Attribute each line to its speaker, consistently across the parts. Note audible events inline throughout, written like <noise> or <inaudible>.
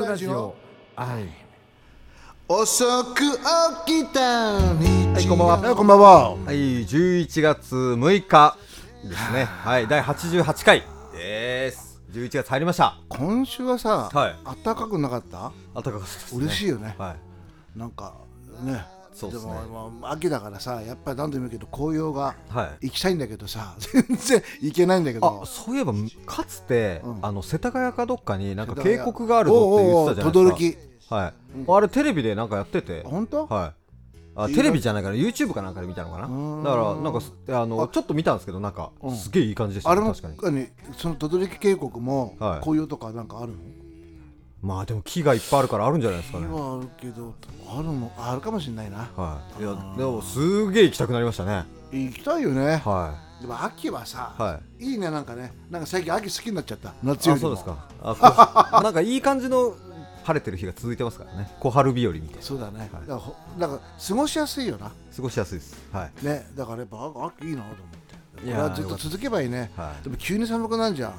Speaker 1: ルラジオ。はい。
Speaker 2: 遅く起きた日。
Speaker 1: はいこんばんは。
Speaker 2: はいこんばんは。
Speaker 1: はい11月6日ですね。はい第88回です。11月入りました。
Speaker 2: 今週はさ、
Speaker 1: はい。
Speaker 2: 暖かくなかった？
Speaker 1: 暖かかったですね。
Speaker 2: 嬉しいよね。
Speaker 1: はい。
Speaker 2: なんかね
Speaker 1: そうっすね。
Speaker 2: 秋だからさやっぱり何度も言うけど紅葉が
Speaker 1: はい。
Speaker 2: 行きたいんだけどさ <laughs> 全然行けないんだけ
Speaker 1: あ
Speaker 2: ど
Speaker 1: そういえばかつて、
Speaker 2: うん。
Speaker 1: あの世田谷かどっかになんか渓谷。があるぞって言ってたじゃない
Speaker 2: 轟
Speaker 1: ですか。はい、あれテレビでなんかやってて。
Speaker 2: 本当、
Speaker 1: はい。あテレビじゃないから YouTube かなんかで見たのかな。
Speaker 2: うん。
Speaker 1: だからなんかすあの
Speaker 2: あ
Speaker 1: ちょっと見たんですけどなんか
Speaker 2: うん。
Speaker 1: すげえいい感じでした
Speaker 2: あれも
Speaker 1: ね確かに。
Speaker 2: 何その轟渓谷も
Speaker 1: はい。
Speaker 2: 紅葉とかなんかあるの、
Speaker 1: まあでも木がいっぱいあるからあるんじゃないですかね。
Speaker 2: 今あるけどあるのあるかもしれないな。
Speaker 1: はい。いやでもすげえ行きたくなりましたね。
Speaker 2: 行きたいよね。
Speaker 1: は
Speaker 2: でも秋はさ、
Speaker 1: いはい。
Speaker 2: いいねなんかね。なんか最近秋好きになっちゃった。夏より
Speaker 1: そうですか。あこ <laughs> なんかいい感じの晴れてる日が続いてますからね。小春日和みたいな。
Speaker 2: そうだね、
Speaker 1: はい。
Speaker 2: だからほなんか過ごしやすいよな。
Speaker 1: 過ごしやすいです。はい。
Speaker 2: ね。だからやっぱあ秋いいなと思って。
Speaker 1: いや
Speaker 2: ずっと続けばいいね。
Speaker 1: はい。
Speaker 2: でも急に寒くなるじゃん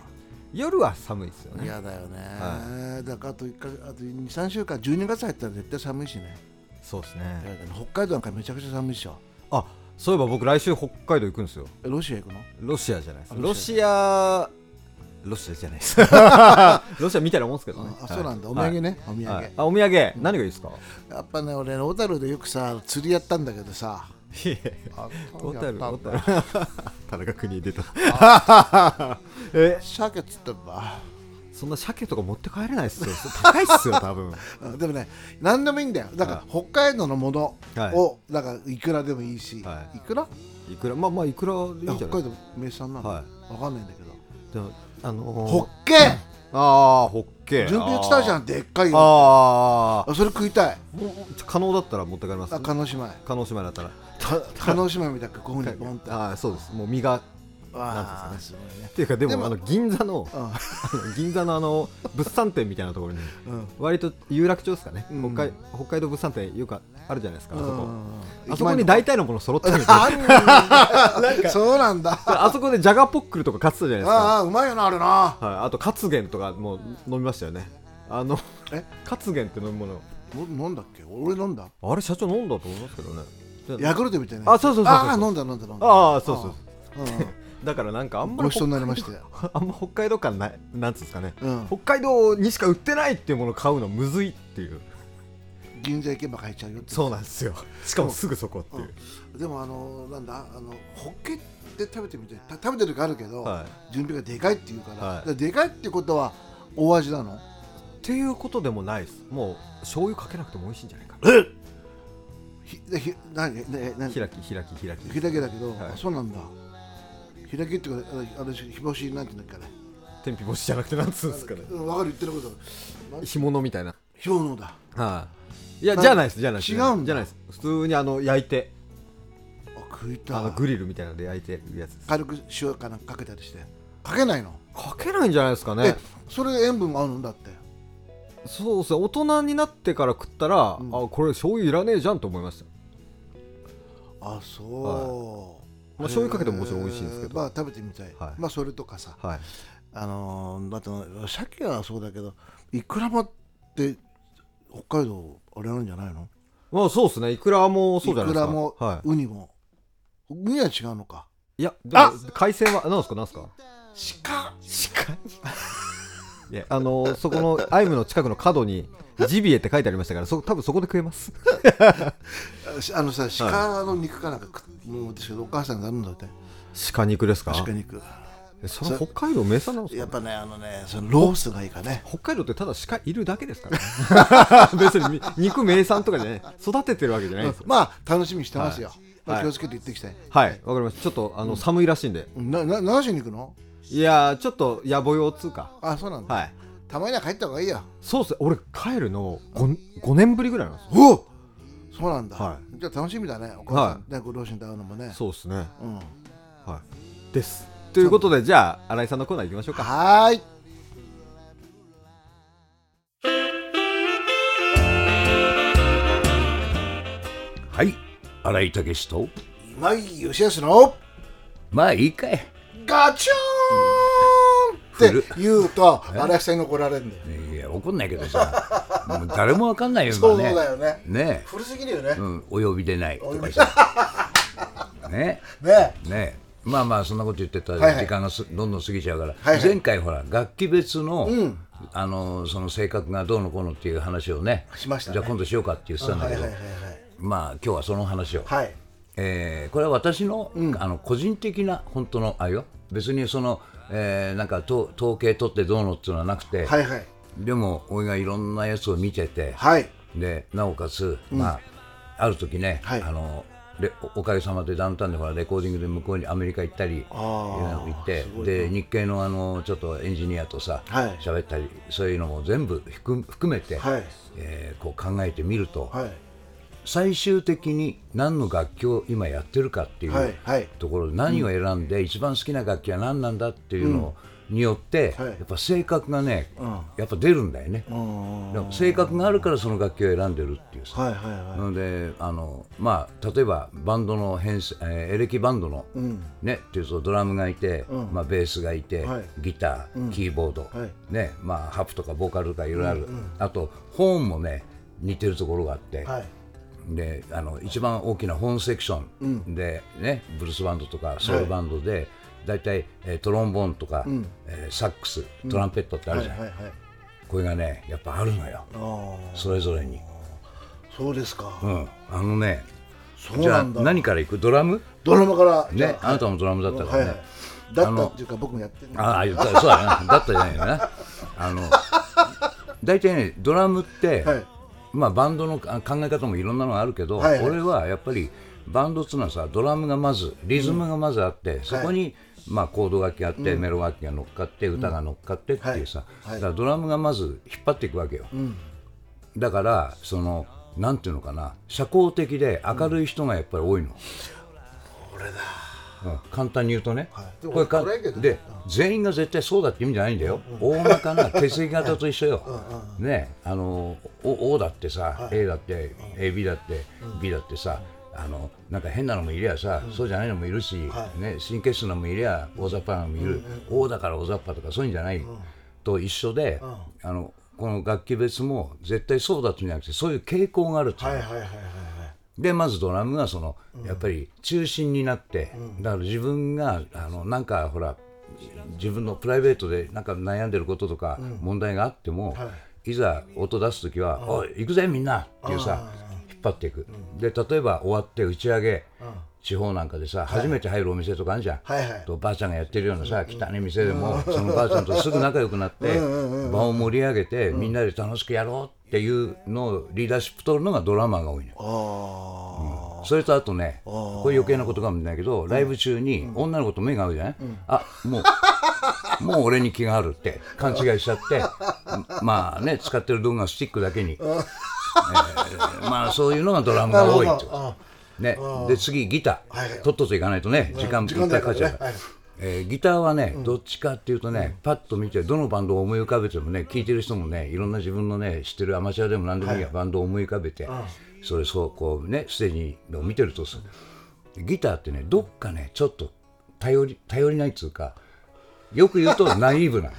Speaker 1: 夜は寒いですよね。
Speaker 2: 嫌だよね、
Speaker 1: は
Speaker 2: だからあと1かあと23週間12月入ったら絶対寒いしね。
Speaker 1: そうです
Speaker 2: 嫌
Speaker 1: ね
Speaker 2: 北海道なんかめちゃくちゃ寒いでしょ。
Speaker 1: あそういえば僕来週北海道行くんですよ。
Speaker 2: えロシア行くの？
Speaker 1: ロシアじゃないです。
Speaker 2: あ
Speaker 1: ロシア。ロシアじゃないです。<laughs> ロシアみたいなもんですけどね。
Speaker 2: あそうなんだ、
Speaker 1: はい
Speaker 2: お土産ね、お土産、
Speaker 1: はい。あお土産。何がいいですか？
Speaker 2: やっぱね俺小樽でよくさ釣りやったんだけどさ。あ
Speaker 1: 小樽小樽田中邦出た。<laughs> え？
Speaker 2: 鮭釣ったんだ。
Speaker 1: そんな鮭とか持って帰れないっすよ。<laughs> 高いっすよ多分。
Speaker 2: うんでもね何でもいいんだよ。だから北海道のもの
Speaker 1: はい。
Speaker 2: をだからいくらでもいいし、
Speaker 1: はい。
Speaker 2: い、くら？
Speaker 1: いくら？まあまあいくらでいいんじゃない？
Speaker 2: 北海道名産なの、
Speaker 1: は
Speaker 2: わかんないんだけど。
Speaker 1: でもあの
Speaker 2: ホ
Speaker 1: ー、
Speaker 2: ッケ
Speaker 1: ああホッケ
Speaker 2: 準備したじゃ
Speaker 1: ん
Speaker 2: んでっかいよ
Speaker 1: あー。
Speaker 2: あそれ食いたい。
Speaker 1: 可能だったら持って帰ります。
Speaker 2: あ叶姉妹
Speaker 1: 可能姉妹だったら。
Speaker 2: た叶姉妹みたいなここにボンって。
Speaker 1: ああそうです。もう身が
Speaker 2: あ
Speaker 1: なん
Speaker 2: ーすごいね。
Speaker 1: っていうかでも
Speaker 2: でも
Speaker 1: あの銀座の
Speaker 2: うん。
Speaker 1: あ <laughs> の銀座のあの物産展みたいなところに
Speaker 2: うん。
Speaker 1: 割と有楽町ですかね、
Speaker 2: うん。
Speaker 1: 北海北海道物産展よくあるじゃないですか、あそこ。
Speaker 2: うん。
Speaker 1: あそこに大体のもの揃ってるんで <laughs>
Speaker 2: あんそうなんだ。
Speaker 1: あそこでジャガポックルとか買ってたじゃないですか。
Speaker 2: ああうまいよなあれな。
Speaker 1: はい、あとカツゲンとかも飲みましたよね。あの
Speaker 2: え？<laughs>
Speaker 1: カツゲンって飲み物。
Speaker 2: も飲んだっけ？俺飲んだ。
Speaker 1: あれ社長飲んだと思いますけどね。で
Speaker 2: ヤクルトみたいな
Speaker 1: あそうそうそうそう
Speaker 2: ああ飲んだ飲んだ飲んだ。
Speaker 1: ああそうそう
Speaker 2: うん
Speaker 1: だからなんかあんまり
Speaker 2: ごちそうになりましたよ <laughs>
Speaker 1: あんま北海道感ないなんつうんですかね。
Speaker 2: うん。
Speaker 1: 北海道にしか売ってないっていうものを買うのむずいっていう。
Speaker 2: 銀座行けば買えちゃうよって
Speaker 1: そうなんですよ。しかもすぐそこっていう、
Speaker 2: でもあのなんだあのホッケって食べてみてた食べてる時あるけど、
Speaker 1: は
Speaker 2: 準備がでかいっていうから,、
Speaker 1: はい。
Speaker 2: でかいってことは大味なの。
Speaker 1: っていうことでもないです。もう醤油かけなくても美味しいんじゃないかな。
Speaker 2: えひでひ何？ね何？
Speaker 1: 開き開き開き。
Speaker 2: ひだけだけど、
Speaker 1: はい。
Speaker 2: あそうなんだひだけっていうかあれあれひぼしなんていうんだっけあれ。
Speaker 1: 天日干しじゃなくてなんつうんですかね。
Speaker 2: うんわかる言ってること。
Speaker 1: 干物みたいな。
Speaker 2: ひぼのだ。
Speaker 1: はい。いやじゃないですじゃないです。
Speaker 2: 違うんだ。
Speaker 1: じゃないです。普通にあの焼いて。
Speaker 2: あ食いたい。
Speaker 1: あのグリルみたいなので焼いてるやつです。
Speaker 2: 軽く塩かなんかかけたりして。かけないの、
Speaker 1: かけないんじゃないですか
Speaker 2: え
Speaker 1: ね
Speaker 2: それ塩分合うんだって。
Speaker 1: そうですね。大人になってから食ったら、
Speaker 2: うん。
Speaker 1: あこれ醤油いらねえじゃんと思いました。
Speaker 2: あそう、
Speaker 1: まあ醤油かけてももちろん美味しいんですけど。
Speaker 2: えーまあ食べてみたい、
Speaker 1: はい。
Speaker 2: まあそれとかさ。
Speaker 1: はい。
Speaker 2: あのー、だって鮭はそうだけどいくらもって北海道あれなんじゃないの？
Speaker 1: まあそうですね。いくらもそうじゃないですか。
Speaker 2: いくらも、
Speaker 1: はい、
Speaker 2: ウニも。ウニは違うのか？
Speaker 1: いやでも海鮮は何ですか？何ですか？
Speaker 2: 鹿！
Speaker 1: 鹿？いやあのーそこのアイムの近くの角にジビエって書いてありましたからそ多分そこで食えます。
Speaker 2: あ <laughs> あのさ鹿の肉かなんか食もう私お母さんがあるんだって。
Speaker 1: 鹿肉ですか？
Speaker 2: 鹿肉。
Speaker 1: えそれ北海道名産なんですか？
Speaker 2: やっぱねあのねそのロースがいいかね。
Speaker 1: 北海道ってただ鹿いるだけですからね。<laughs> 別に肉名産とかじゃない。育ててるわけじゃないですよ。
Speaker 2: まあ楽しみにしてますよ、
Speaker 1: はい。
Speaker 2: まあ、
Speaker 1: はい。
Speaker 2: 気をつけて行ってきたい、
Speaker 1: はい。わかりました。ちょっとあの寒いらしいんで。
Speaker 2: なな何しに行くの？
Speaker 1: いやーちょっと野暮用つうか。
Speaker 2: あそうなんだ、
Speaker 1: はい。
Speaker 2: たまには帰った方がいいよ。
Speaker 1: そうっす。ね俺帰るの 5, 5年ぶりぐらいなんですよ。
Speaker 2: おおそうなんだ、
Speaker 1: は
Speaker 2: じゃあ楽しみだね。お母さん、ねご両親と会うのもね。
Speaker 1: そうっすね。
Speaker 2: うん。
Speaker 1: はい。です。ということでじゃあ新井さんのコーナー行きましょうか。
Speaker 2: はーい。
Speaker 3: はい。新井武と。
Speaker 2: 今井義康の。
Speaker 3: まあいいかい。
Speaker 2: ガチョーンって言うと荒木さんに怒られるんだよ。
Speaker 3: いや怒んないけどさもう誰もわかんないよ
Speaker 2: そう
Speaker 3: 今ね
Speaker 2: だよね。
Speaker 3: ね。
Speaker 2: 古すぎるよね、
Speaker 3: うん、お呼びでないね。
Speaker 2: ね。
Speaker 3: ね。まあまあそんなこと言ってたら時間がすどんどん過ぎちゃうから、
Speaker 2: はいはい。
Speaker 3: 前回ほら楽器別の、あのその性格がどうのこうのっていう話をね
Speaker 2: しましたね。
Speaker 3: じゃあ今度しようかって言ってたんだけど、まあ今日はその話を、
Speaker 2: はい。
Speaker 3: えーこれは私の,、あの個人的な本当のあれよ。別にその、えーなんかと統計取ってどうのっていうのはなくて、
Speaker 2: はいはい
Speaker 3: でも俺がいろんなやつを見てて、
Speaker 2: はい。
Speaker 3: でなおかつ、まあある時ね、
Speaker 2: はい。
Speaker 3: あのレおおかげさまでダウンタウンでほらレコーディングで向こうにアメリカ行ったり
Speaker 2: あ
Speaker 3: 行ってで日系のあのちょっとエンジニアとさ
Speaker 2: はい。
Speaker 3: 喋、ったりそういうのも全部含含めて、
Speaker 2: はい。
Speaker 3: えーこう考えてみると、
Speaker 2: はい。
Speaker 3: 最終的に何の楽器を今やってるかっていう、ところで何を選んで一番好きな楽器は何なんだっていうのによって、
Speaker 2: はい。
Speaker 3: やっぱ性格がね、やっぱ出るんだよね、性格があるからその楽器を選んでるっていうさ、なのであの、まあ、例えばバンドの編成、えーエレキバンドの、ねっていうとドラムがいて、まあ、ベースがいて、
Speaker 2: はい。
Speaker 3: ギター、キーボード、
Speaker 2: はい。
Speaker 3: ねまあ、ハプとかボーカルとかいろいろある、あとホーンもね似てるところがあって、
Speaker 2: はい。
Speaker 3: であの一番大きなホーンセクションで、ねブルースバンドとかソウルバンドで、大体、えートロンボーンとか、えーサックストランペットってあるじゃん、
Speaker 2: はいはい
Speaker 3: これがねやっぱあるのよ。
Speaker 2: あ
Speaker 3: それぞれに、
Speaker 2: あそうですか、
Speaker 3: うん、あのね
Speaker 2: そう
Speaker 3: じゃあ何からいく？ドラム？
Speaker 2: ドラマから。
Speaker 3: ねあなたもドラムだったからね、
Speaker 2: はいはい。だったっていうか僕もやってる
Speaker 3: ああ言ったそうだなだったじゃないよなあの大体ねドラムって、
Speaker 2: はい。
Speaker 3: まあバンドのあ考え方もいろんなのがあるけど、
Speaker 2: はいはい。
Speaker 3: 俺はやっぱりバンドっていうのはさドラムがまずリズムがまずあって、そこに、まあ、コード楽器があって、メロ楽器が乗っかって歌が乗っかってっていうさ、だからドラムがまず引っ張っていくわけよ、だからそのなんていうのかな。社交的で明るい人がやっぱり多いの、
Speaker 2: 俺だ。
Speaker 3: うん。簡単に言うとね、
Speaker 2: はい。
Speaker 3: これかで全員が絶対そうだって意味じゃないんだよ、大まかな血液型と一緒よ、ねあの O だってさ、A だって AB だって B だってさあのなんか変なのもいりゃさ、そうじゃないのもいるし、ね、神経質なのもいりゃ大雑把なのもいる、O だから大雑把とかそういうんじゃない、と一緒で、あのこの楽器別も絶対そうだっていうんじゃなくてそういう傾向があるっていう。の
Speaker 2: はいはいはいはい。
Speaker 3: でまずドラムがその、やっぱり中心になって、だから自分があのなんかほら自分のプライベートでなんか悩んでることとか問題があっても、い、ざ音出す時は「おい行くぜみんな!」っていうさ張っていく、で例えば終わって打ち上げ、地方なんかでさ、初めて入るお店とかあるじゃん、
Speaker 2: はいはい。
Speaker 3: とばあちゃんがやってるようなさ、汚い店でも、そのばあちゃんとすぐ仲良くなって、場を盛り上げて、みんなで楽しくやろうっていうのをリーダーシップ取るのがドラマーが多いのよ。
Speaker 2: あ
Speaker 3: それとあとね、これ余計なことかもしれないけど、ライブ中に女の子と目が合うじゃない、あもう、<laughs> もう俺に気があるって勘違いしちゃって、<laughs> まあね、使ってる道具がスティックだけに、えーまあそういうのがドラムが多いと。
Speaker 2: あ
Speaker 3: ね、で次ギター、
Speaker 2: はい。はい
Speaker 3: とっとといかないとね時間いっ
Speaker 2: 時間だか
Speaker 3: ぱいかっちゃうから。
Speaker 2: ね。はい。
Speaker 3: えーギターはね、どっちかっていうとね、パッと見てどのバンドを思い浮かべてもね聴いてる人もねいろんな自分のね知ってるアマチュアでも何でもいいや、バンドを思い浮かべて、それそうこうねステージを見てるとさギターってねどっかねちょっと頼り頼りないっつうかよく言うとナイーブなの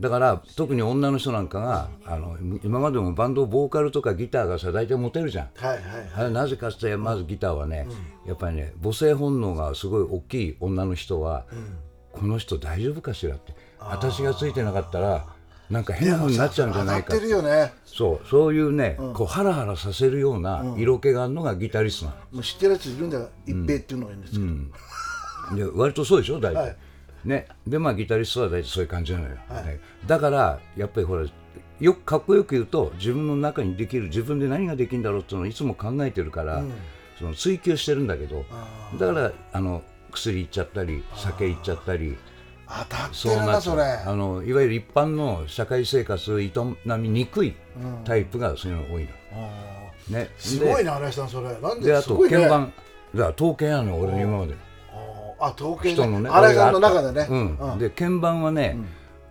Speaker 3: だから特に女の人なんかがあの今までもバンドボーカルとかギターがさ大体モテるじゃん。
Speaker 2: はいはい
Speaker 3: あれなぜかってまずギターはね、やっぱりね母性本能がすごい大きい女の人は、この人大丈夫かしらって私がついてなかったらなんか変な風になっちゃうんじゃないか
Speaker 2: って。るよね。
Speaker 3: そうそういうね、こうハラハラさせるような色気があるのがギタリストな
Speaker 2: もう知ってるやついるんだよ。一平っていうのがいるんですけど、
Speaker 3: 割とそうでしょ大体、
Speaker 2: はい
Speaker 3: ね。でまあギタリストは大体そういう感じなのよ、ね。だからやっぱりほらよくかっこよく言うと自分の中にできる自分で何ができるんだろうっていうのをいつも考えてるから、その追求してるんだけどだからあの薬いっちゃったり酒いっちゃったりそう
Speaker 2: る
Speaker 3: な
Speaker 2: それ。
Speaker 3: あのいわゆる一般の社会生活を営みにくいタイプがそういうのが多いの、
Speaker 2: あ
Speaker 3: ね、
Speaker 2: ーすごいな荒井さんそれ。なん
Speaker 3: であと
Speaker 2: ですごいね。
Speaker 3: 鍵盤。だから統計なの俺の今まで
Speaker 2: あ統計
Speaker 3: 人のね。
Speaker 2: 荒井さんの中でね、
Speaker 3: うん。で鍵盤はね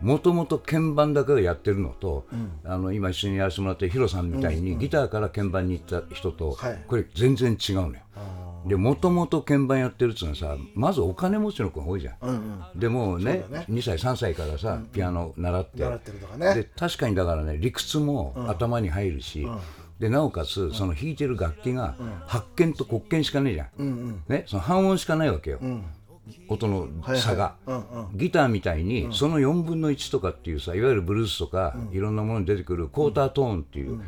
Speaker 3: もともと鍵盤だけをやってるのと、あの今一緒にやらせてもらってるヒロさんみたいに、ギターから鍵盤に行った人と、
Speaker 2: はい
Speaker 3: これ全然違うのよ。でもともと鍵盤やってるっつうのはさまずお金持ちの子が多いじゃん、でもうね2歳3歳からさ、ピアノ習って。
Speaker 2: 習ってるとかね。
Speaker 3: で確かにだからね理屈も頭に入るし、でなおかつその弾いてる楽器が発見と黒鍵しかねえじゃん、ね、その半音しかないわけよ、音の差が、ギターみたいにその4分の1とかっていうさいわゆるブルースとか、いろんなものに出てくるクォータートーンっていう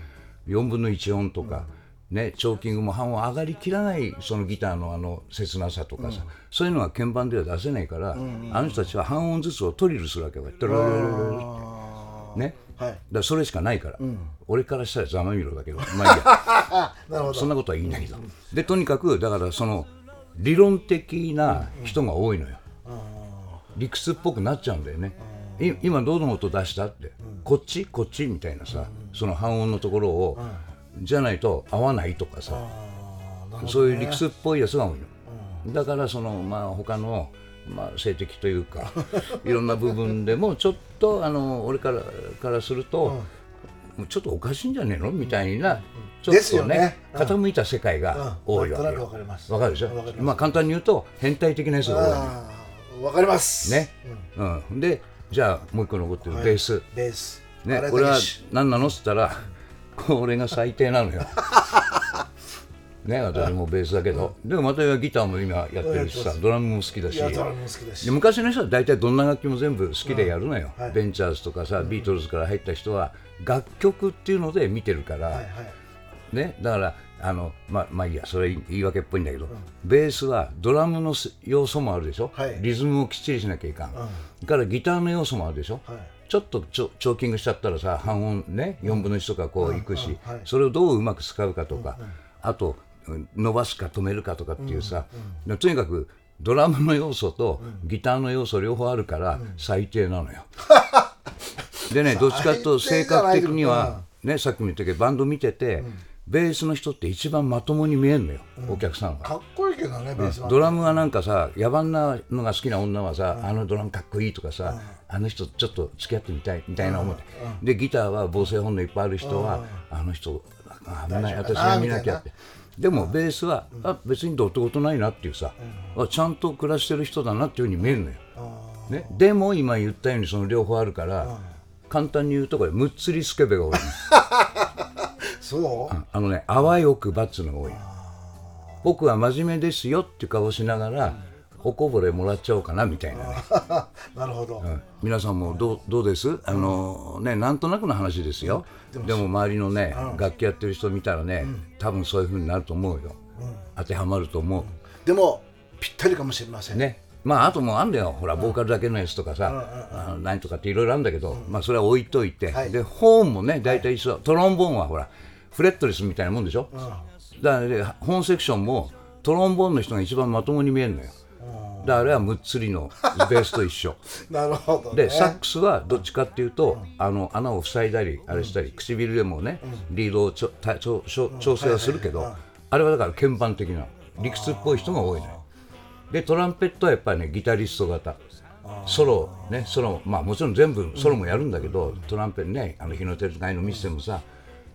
Speaker 3: 4分の1音とか、ね、チョーキングも半音上がりきらないそのギターのあの切なさとかさ、そういうのは鍵盤では出せないから、あの人たちは半音ずつをトリルするわけよ。トロロロロロってね、
Speaker 2: はい。
Speaker 3: だそれしかないから、俺からしたらざまみろだけど <laughs> まあいいや。そんなことはいいんだけど、でとにかくだからその理論的な人が多いのよ、理屈っぽくなっちゃうんだよね、い今どの音出したって、こっち？こっちみたいなさ、その半音のところを、じゃないと合わないとかさ、そういう理屈っぽいやつが多いの、だからそのまあ他のまあ性的というか <laughs> いろんな部分でもちょっとあの俺からからすると、もうちょっとおかしいんじゃねえの？みたいな、ちょっとね
Speaker 2: ねうん
Speaker 3: 傾いた世界が多いわけ
Speaker 2: なんかります。
Speaker 3: わかるでしょ？
Speaker 2: ま
Speaker 3: あ簡単に言うと変態的なやつが多い
Speaker 2: わかります。
Speaker 3: ね、うん。でじゃあもう一個残ってるベース、
Speaker 2: ベース。
Speaker 3: ね、これは何なの？っつったらこれが最低なのよ。<laughs> ね、私もベースだけど、でもまたギターも今やってるしさ、ドラムも好きだし。で昔の人は大体どんな楽器も全部好きでやるのよ、
Speaker 2: はい。
Speaker 3: ベンチャーズとかさ、ビートルズから入った人は楽曲っていうので見てるから、ね、だからあの、まあ、まあいいやそれ言い訳っぽいんだけど、ベースはドラムの要素もあるでしょ、
Speaker 2: はい。
Speaker 3: リズムをきっちりしなきゃいかん、それからギターの要素もあるでしょ、
Speaker 2: はい。
Speaker 3: ちょっとチョチョーキングしちゃったらさ半音ね4分の1とかこういくし、
Speaker 2: はい。
Speaker 3: それをどううまく使うかとか、あとうん伸ばすか止めるかとかっていうさ、とにかくドラムの要素とギターの要素両方あるから最低なのよ。<laughs> でねどっちかというと性格的には、ね、さっきも言ったけどバンド見てて、ベースの人って一番まともに見えるのよ、お客さんは。
Speaker 2: かっこいいけどねベースは
Speaker 3: ドラムはなんかさ野蛮なのが好きな女はさ、あのドラムかっこいいとかさ、あの人ちょっと付き合ってみたいみたいな思って、でギターは母性本能いっぱいある人は、あの人あ危ない私が見なきゃってでもベースは、あ別にどうってことないなっていうさ、あちゃんと暮らしてる人だなっていうふうに見えるのよ、ね、でも今言ったようにその両方あるから、簡単に言うとこれむっつりスケベが多いの。<laughs>
Speaker 2: そう？
Speaker 3: あのね淡い奥歯っつうのが多い。僕は真面目ですよっていう顔しながら、おこぼれもらっちゃおうかなみたいなね、<laughs>
Speaker 2: なるほど。
Speaker 3: うん。皆さんもどうどうです？あのねなんとなくの話ですよ、でも周りのね、楽器やってる人見たらね、多分そういう風になると思うよ、当てはまると思う。
Speaker 2: でもぴったりかもしれません。
Speaker 3: ね。まああともうあんだよ。ほらボーカルだけのやつとかさ、何とかっていろいろあるんだけど、まあそれは置いといて、
Speaker 2: はい。
Speaker 3: でホーンもね大体一緒、トロンボーンはほらフレットレスみたいなもんでしょ、だからねホーンセクションもトロンボーンの人が一番まともに見えるのよ、だからあれはむっつりのベースと一緒。<laughs>
Speaker 2: なるほどね。
Speaker 3: でサックスはどっちかっていうと、あの穴を塞いだりあれしたり、唇でもね、リードをちょた調調調整はするけど、あれはだから鍵盤的な理屈っぽい人が多いのよ。でトランペットはやっぱりねギタリスト型。ソロねソロまあもちろん全部ソロもやるんだけど、トランペットねあの日の出る会の見せてもさ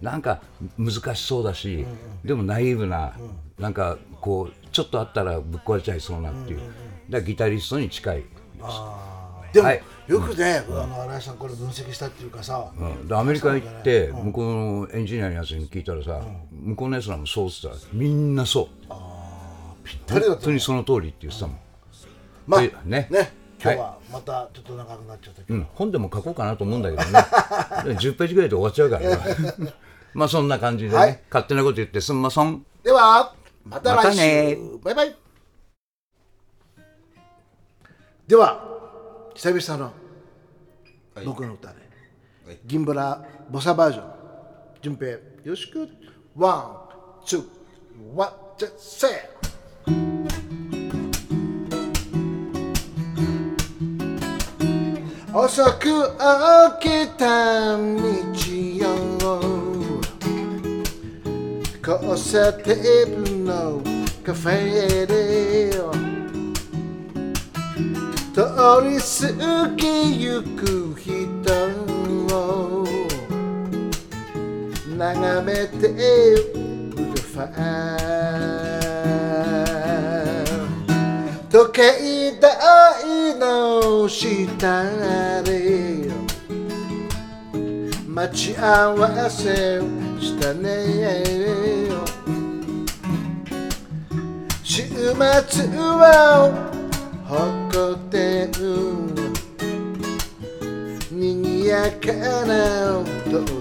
Speaker 3: なんか難しそうだし、でもナイーブな、なんかこうちょっとあったらぶっ壊れちゃいそうなっていう、だギタリストに近い
Speaker 2: でも、
Speaker 3: はい。
Speaker 2: よくね、あの新井さんこれ分析したっていうかさ、
Speaker 3: うん。でアメリカ行って向こうのエンジニアのやつに聞いたらさ、向こうのやつらもそうっつったらみんなそう。
Speaker 2: 誰だと
Speaker 3: 本当にその通りって言ってたもん、
Speaker 2: まあ
Speaker 3: でね。
Speaker 2: ね。今日はまたちょっと長くなっちゃったけど、
Speaker 3: うん、本でも書こうかなと思うんだけどね。<laughs> で10ページぐらいで終わっちゃうから。な <laughs> まあそんな感じでね、
Speaker 2: はい。
Speaker 3: 勝手なこと言ってすんまそん。
Speaker 2: ではまた来週、
Speaker 3: またね。
Speaker 2: バイバイでは久々の僕の歌で、銀ブラボサバージョン。順平よろしく。ワンツーワンジャセー。遅く起きた日曜交差点のカフェで通り過ぎゆく人を眺めてるファン。
Speaker 4: 時計台の下で待ち合わせしたね。週末は店にぎやかな
Speaker 2: 音。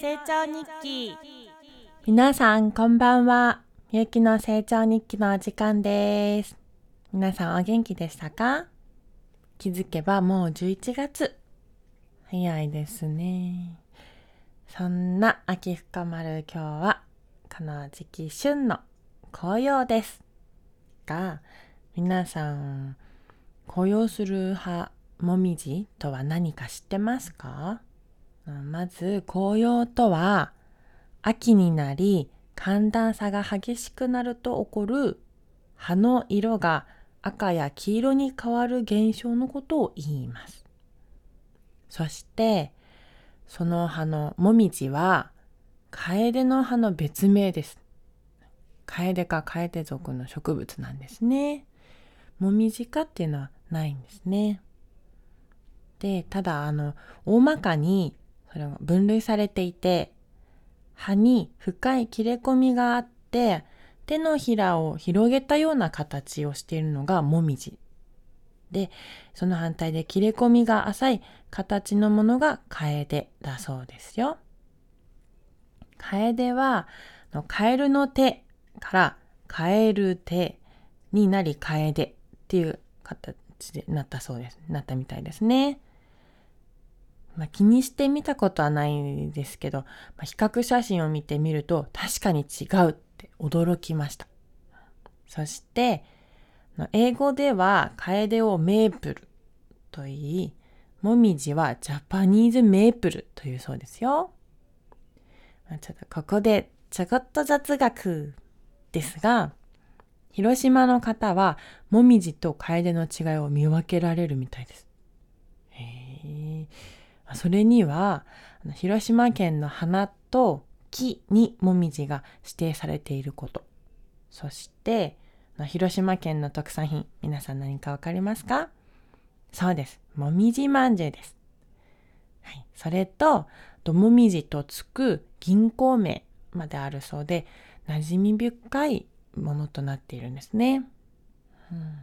Speaker 2: 成長日記。皆さんこんばんは。みゆきの成長日記のお時間です。皆さんお元気でしたか？気づけばもう11月。早いですね。そんな秋深まる今日はこの時期旬の紅葉です。が皆さん紅葉する葉もみじとは何か知ってますか？まず紅葉とは秋になり寒暖差が激しくなると起こる葉の色が赤や黄色に変わる現象のことを言います。
Speaker 5: そしてその葉のもみじはカエデの葉の別名です。カエデかカエデ属の植物なんですね。もみじ科っていうのはないんですね。で、ただあの大まかにそれが分類されていて葉に深い切れ込みがあって手のひらを広げたような形をしているのがもみじでその反対で切れ込みが浅い形のものがカエデだそうですよ。カエデはカエルの手からカエル手になりカエデっていう形でなったそうです。なったみたいですね。まあ、気にしてみたことはないですけど、まあ、比較写真を見てみると確かに違うって驚きました。そして英語ではカエデをメープルと言い、もみじはジャパニーズメープルというそうですよ。ちょっとここでちょこっと雑学ですが、広島の方はもみじとカエデの違いを見分けられるみたいです。へそれには、広島県の花と木にもみじが指定されていること。そして、広島県の特産品、皆さん何かわかりますか？そうです。もみじまんじゅうです。はい。それと、どもみじとつく銀行名まであるそうで、馴染み深いものとなっているんですね。うん、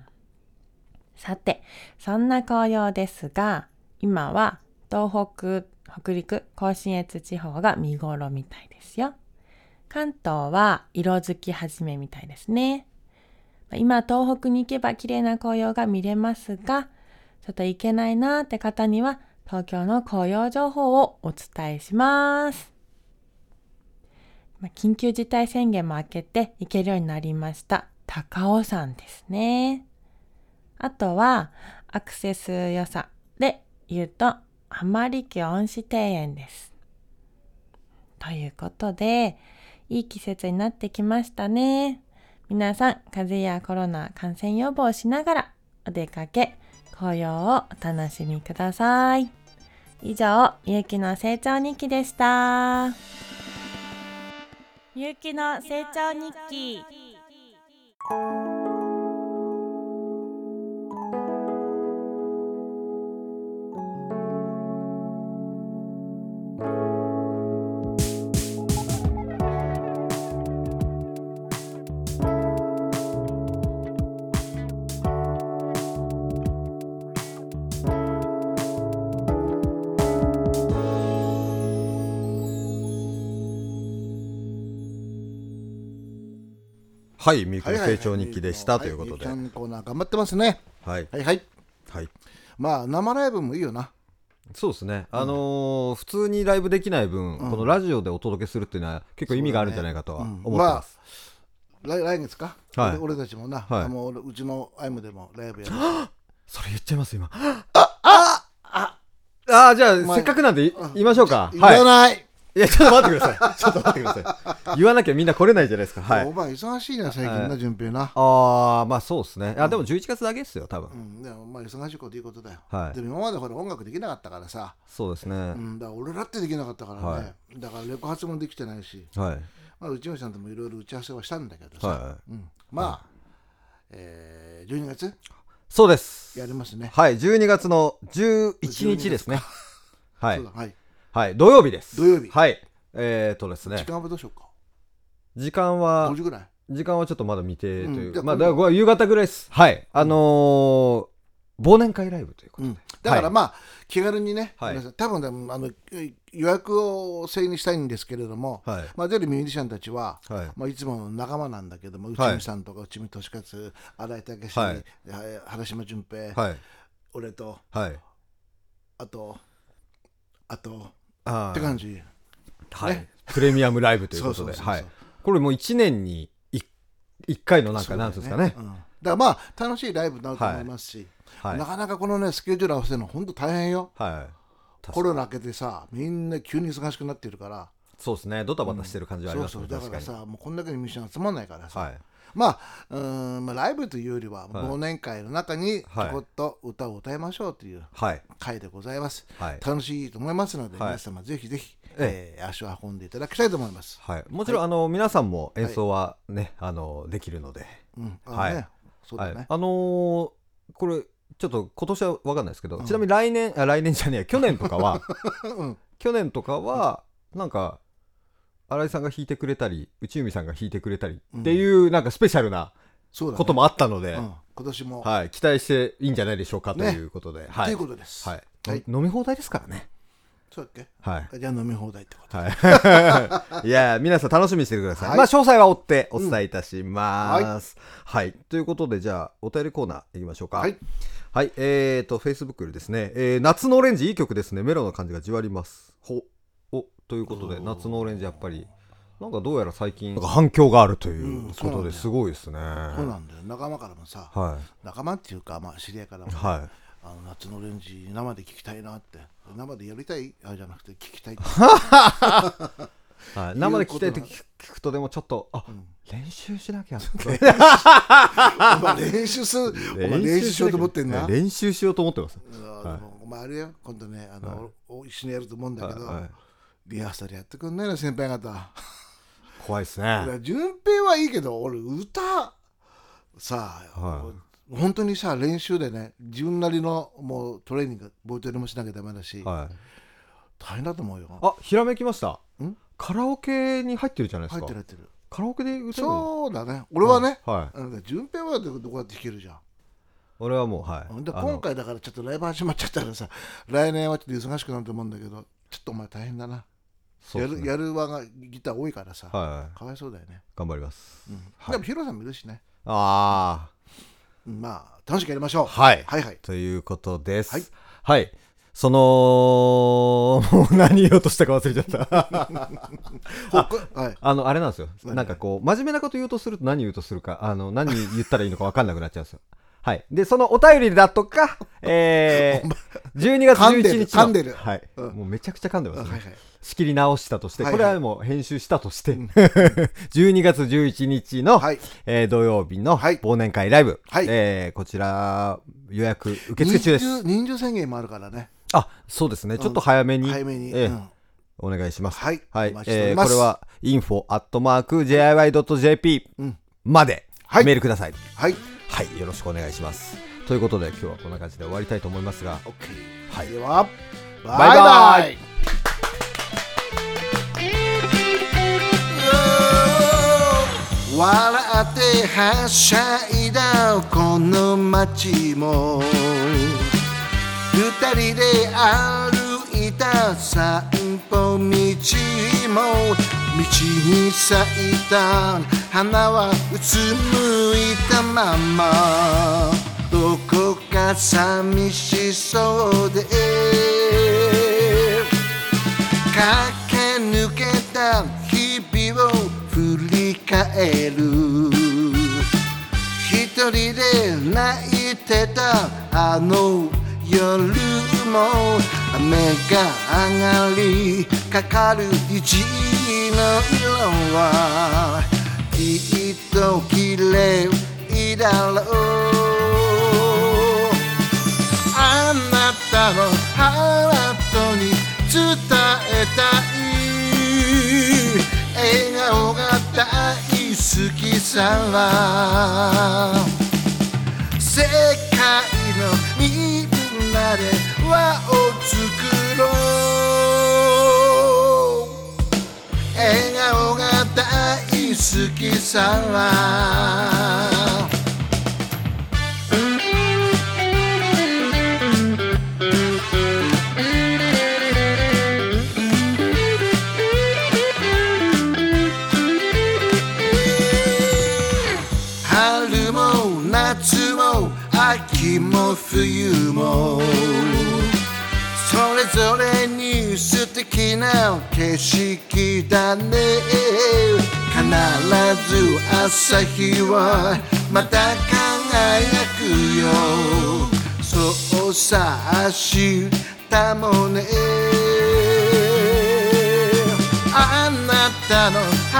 Speaker 5: さて、そんな紅葉ですが、今は東北、北陸、甲信越地方が見頃みたいですよ。関東は色づき始めみたいですね。今東北に行けば綺麗な紅葉が見れますが、ちょっと行けないなーって方には東京の紅葉情報をお伝えします。緊急事態宣言も明けて行けるようになりました高尾山ですね。あとはアクセス良さで言うと浜離宮恩賜庭園です。ということで、いい季節になってきましたね。皆さん、風邪やコロナ感染予防しながらお出かけ、紅葉をお楽しみください。以上、ゆうきの成長日記でした。ゆうきの成長日記。
Speaker 1: はいみゆきの成長日記でしたということで、
Speaker 2: はい、コーナー頑張ってますね、
Speaker 1: はい、
Speaker 2: はいはい。
Speaker 1: はい。
Speaker 2: まあ生ライブもいいよな。
Speaker 1: そうですね、あのー、普通にライブできない分、このラジオでお届けするっていうのは結構意味があるんじゃないかとは思ってます、
Speaker 2: 来来月か、
Speaker 1: はい、
Speaker 2: 俺たちもな、
Speaker 1: はい、
Speaker 2: もううちのアイムでもライブやる。<gasps>
Speaker 1: それ言っちゃいます今。
Speaker 2: あああ
Speaker 1: あじゃあせっかくなんで言いましょうか。
Speaker 2: 言わない、
Speaker 1: いや、ちょっと待ってください。ちょっと待ってください。言わなきゃみんな来れないじゃないですか。はい。
Speaker 2: お前忙しいな、最近な、順平な。
Speaker 1: ああ、まあそうですね。あ、でも11月だけですよ、多分。
Speaker 2: うん、でもまあ忙しいこといいことだよ。
Speaker 1: はい。
Speaker 2: でも今までほら音楽できなかったからさ。
Speaker 1: そうですね。う
Speaker 2: ん、だから俺らってできなかったからね。だからレコ発もできてないし。
Speaker 1: はい。
Speaker 2: まあ内村さんともいろいろ打ち合わせはしたんだけどさ。
Speaker 1: はい。
Speaker 2: うん。まあ、えー、12月？
Speaker 1: そうです。
Speaker 2: やりますね。
Speaker 1: はい、12月の11日ですね。はい。
Speaker 2: はい。
Speaker 1: はい、土曜日です。
Speaker 2: 土曜日。
Speaker 1: はい。えっ、ー、とですね。
Speaker 2: 時間はどうしようか。
Speaker 1: 時間は
Speaker 2: 5時ぐらい。
Speaker 1: 時間はちょっとまだ未定という、うん、まあだから夕方ぐらいです。はい。あのー、忘年会ライブということで、うん、
Speaker 2: だからまあ、はい、気軽にね、
Speaker 1: はい、
Speaker 2: 多分ねあの予約を制にしたいんですけれども、
Speaker 1: はい。
Speaker 2: まあ、出るミュージシャンたちは、
Speaker 1: はい。
Speaker 2: まあ、いつもの仲間なんだけども、内海さんとか内海俊勝新井武史、はい、原島純平、
Speaker 1: はい、
Speaker 2: 俺と、
Speaker 1: はい、
Speaker 2: あとあと
Speaker 1: あ
Speaker 2: って感じ。
Speaker 1: はい、プレミアムライブということで。これもう1年に 1, 1回のなんかなんですかね、
Speaker 2: うん、だからまあ楽しいライブになると思いますし、はい、なかなかこのねスケジュール合わせるの本当大変よ、
Speaker 1: はい、
Speaker 2: コロナ明けてさみんな急に忙しくなってるから。
Speaker 1: そうですね。ドタバタしてる感じはあります
Speaker 2: ね、うん、そうそう。だからさもうこんだけのミッション集まんないからさ、
Speaker 1: はい
Speaker 2: まあうんまあライブというよりは忘年会の中にち
Speaker 1: はい。
Speaker 2: ょこっと歌を歌いましょうという
Speaker 1: はい。
Speaker 2: 会でございます、
Speaker 1: はい。
Speaker 2: 楽しいと思いますので、
Speaker 1: はい。
Speaker 2: 皆様ぜひぜひ、
Speaker 1: え
Speaker 2: え。ー足を運んでいただきたいと思います、
Speaker 1: はい、もちろん、あの皆さんも演奏はね、あのできるので、
Speaker 2: うん。あ
Speaker 1: はい。
Speaker 2: ね、そうだね、
Speaker 1: はい、あのーこれちょっと今年は分かんないですけど、ちなみに来年あ来年じゃねえや去年とかは、<laughs> 去年とかはなんか新井さんが弾いてくれたり内海さんが弾いてくれたりっていう、なんかスペシャルなこともあったので、
Speaker 2: うん、今年も、
Speaker 1: はい、期待していいんじゃないでしょうかと
Speaker 2: ね
Speaker 1: いうことで、はい、
Speaker 2: ということです。
Speaker 1: はい。
Speaker 2: はい。
Speaker 1: 飲み放題ですからね。
Speaker 2: そうだっけ？
Speaker 1: はい。
Speaker 2: じゃあ飲み放題ってこと。
Speaker 1: はい。<laughs> いや、皆さん楽しみにしててください。
Speaker 2: はい。
Speaker 1: まあ、詳細は追ってお伝えいたします。はい、ということで、じゃあ、お便りコーナーいきましょうか。
Speaker 2: はい。
Speaker 1: はい。えーと、Facebook ですね、えー夏のオレンジ、いい曲ですね。メロンの感じがじわります。ほ、お、ということで、夏のオレンジ、やっぱり、なんかどうやら最近、反響があるという
Speaker 2: うん。
Speaker 1: ことですごいですね。
Speaker 2: そうなんだよ。仲間からもさ、
Speaker 1: は
Speaker 2: 仲間っていうか、まあ、知り合いからも、
Speaker 1: い。はい。
Speaker 2: あの夏のオレンジ生で聞きたいなって。生でやりたいあじゃなくて聞きたいって。
Speaker 1: はい、生で聞きたいと聞聞くとでもちょっとあ、練習しなきゃ
Speaker 2: 練習する練習しようと思ってんな、
Speaker 1: 練習しようと思ってます。
Speaker 2: うんでもお前あれよ今度ねあの、お一緒にやると思うんだけど、
Speaker 1: はいはい
Speaker 2: リハーサルやってくんないの先輩方。
Speaker 1: 怖いです
Speaker 2: いや
Speaker 1: ね
Speaker 2: 順平はいいけど俺歌さあ、
Speaker 1: は
Speaker 2: 本当にさ練習でね自分なりのもうトレーニングボイトレもしなきゃダメだし、
Speaker 1: はい。
Speaker 2: 大変だと思うよ。
Speaker 1: あひらめきました？
Speaker 2: ん？
Speaker 1: カラオケに入ってるじゃないですか。
Speaker 2: 入ってる入ってる。
Speaker 1: カラオケで歌える
Speaker 2: そうだね。俺はね、
Speaker 1: はい。
Speaker 2: うん順平はどこだって弾けるじゃん。
Speaker 1: 俺はもうはい。
Speaker 2: で今回だからちょっとライブ始まっちゃったらさ来年はちょっと忙しくなると思うんだけどちょっとお前大変だな、やるやる輪がギター多いからさ、
Speaker 1: はいはい。
Speaker 2: かわいそうだよね、
Speaker 1: 頑張ります。
Speaker 2: うん。
Speaker 1: はい。
Speaker 2: でもヒロさんもいるしね、
Speaker 1: あ
Speaker 2: うんまあ楽しくやりましょう。
Speaker 1: あはい。
Speaker 2: はいはい。
Speaker 1: ということです。
Speaker 2: はい。
Speaker 1: はい。そのもう何言おうとしたか忘れちゃった。<laughs>
Speaker 2: はい。
Speaker 1: あのあれなんですよ。
Speaker 2: 何
Speaker 1: なんかこう真面目なこと言おうとすると何言うとするかあの何言ったらいいのか分かんなくなっちゃうんですよはい。でそのお便りだとか <laughs> えー、12月11日の
Speaker 2: 噛んでる
Speaker 1: はい、
Speaker 2: うん。
Speaker 1: もうめちゃくちゃ噛んでますね、
Speaker 2: はいはい。
Speaker 1: 仕切り直したとして、
Speaker 2: はいはい。
Speaker 1: これはもう編集したとして、<laughs> 12月11日の、
Speaker 2: はい。
Speaker 1: えー土曜日の
Speaker 2: はい。
Speaker 1: 忘年会ライブ、
Speaker 2: はい。
Speaker 1: えーこちら予約受付中です。
Speaker 2: 人数宣言もあるからね。
Speaker 1: あそうですね。ちょっと早めに、
Speaker 2: 早めに、
Speaker 1: えー
Speaker 2: うん。
Speaker 1: お願いします。
Speaker 2: はい。
Speaker 1: はい。えーこれは info.jiy.jp
Speaker 2: うん。
Speaker 1: まで
Speaker 2: はい。
Speaker 1: メールください、
Speaker 2: はい。
Speaker 1: はい、よろしくお願いします。ということで今日はこんな感じで終わりたいと思いますがはい。
Speaker 2: では
Speaker 1: バイバイ。
Speaker 2: バイ笑ってはしゃいだこの街も二人で歩いた散歩道も道に咲いた花はうつむいたまま。どこか寂しそうで。駆け抜けた日々を振り返る。一人で泣いてた。あの夜も雨が上がりかかる虹の色はきっと綺麗だろうあなたのハートに伝えたい笑顔が大好きさは世界のみんなで輪を作ろう。笑顔が大好きさ春も夏も秋も冬も。それぞれに素敵な景色だね必ず朝日はまた輝くよ。そうさ明日もね。あなたのハ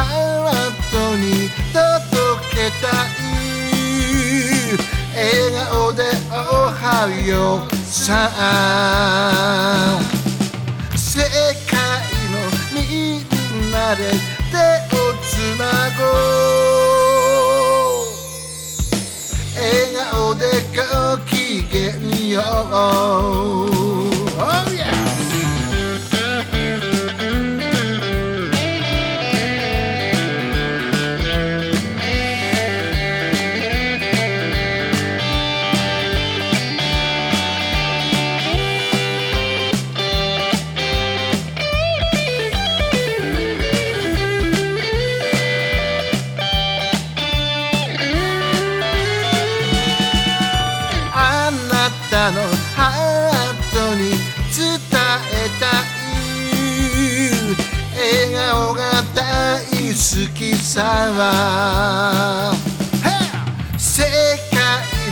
Speaker 2: ートに届けたい。笑顔でおはようさ世界のみんなで手をつなごう。笑顔でごきげんよう。Oh yeah! 世界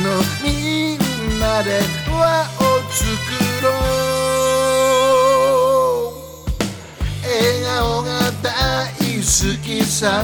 Speaker 2: のみんなで輪を作ろう。笑顔が大好きさ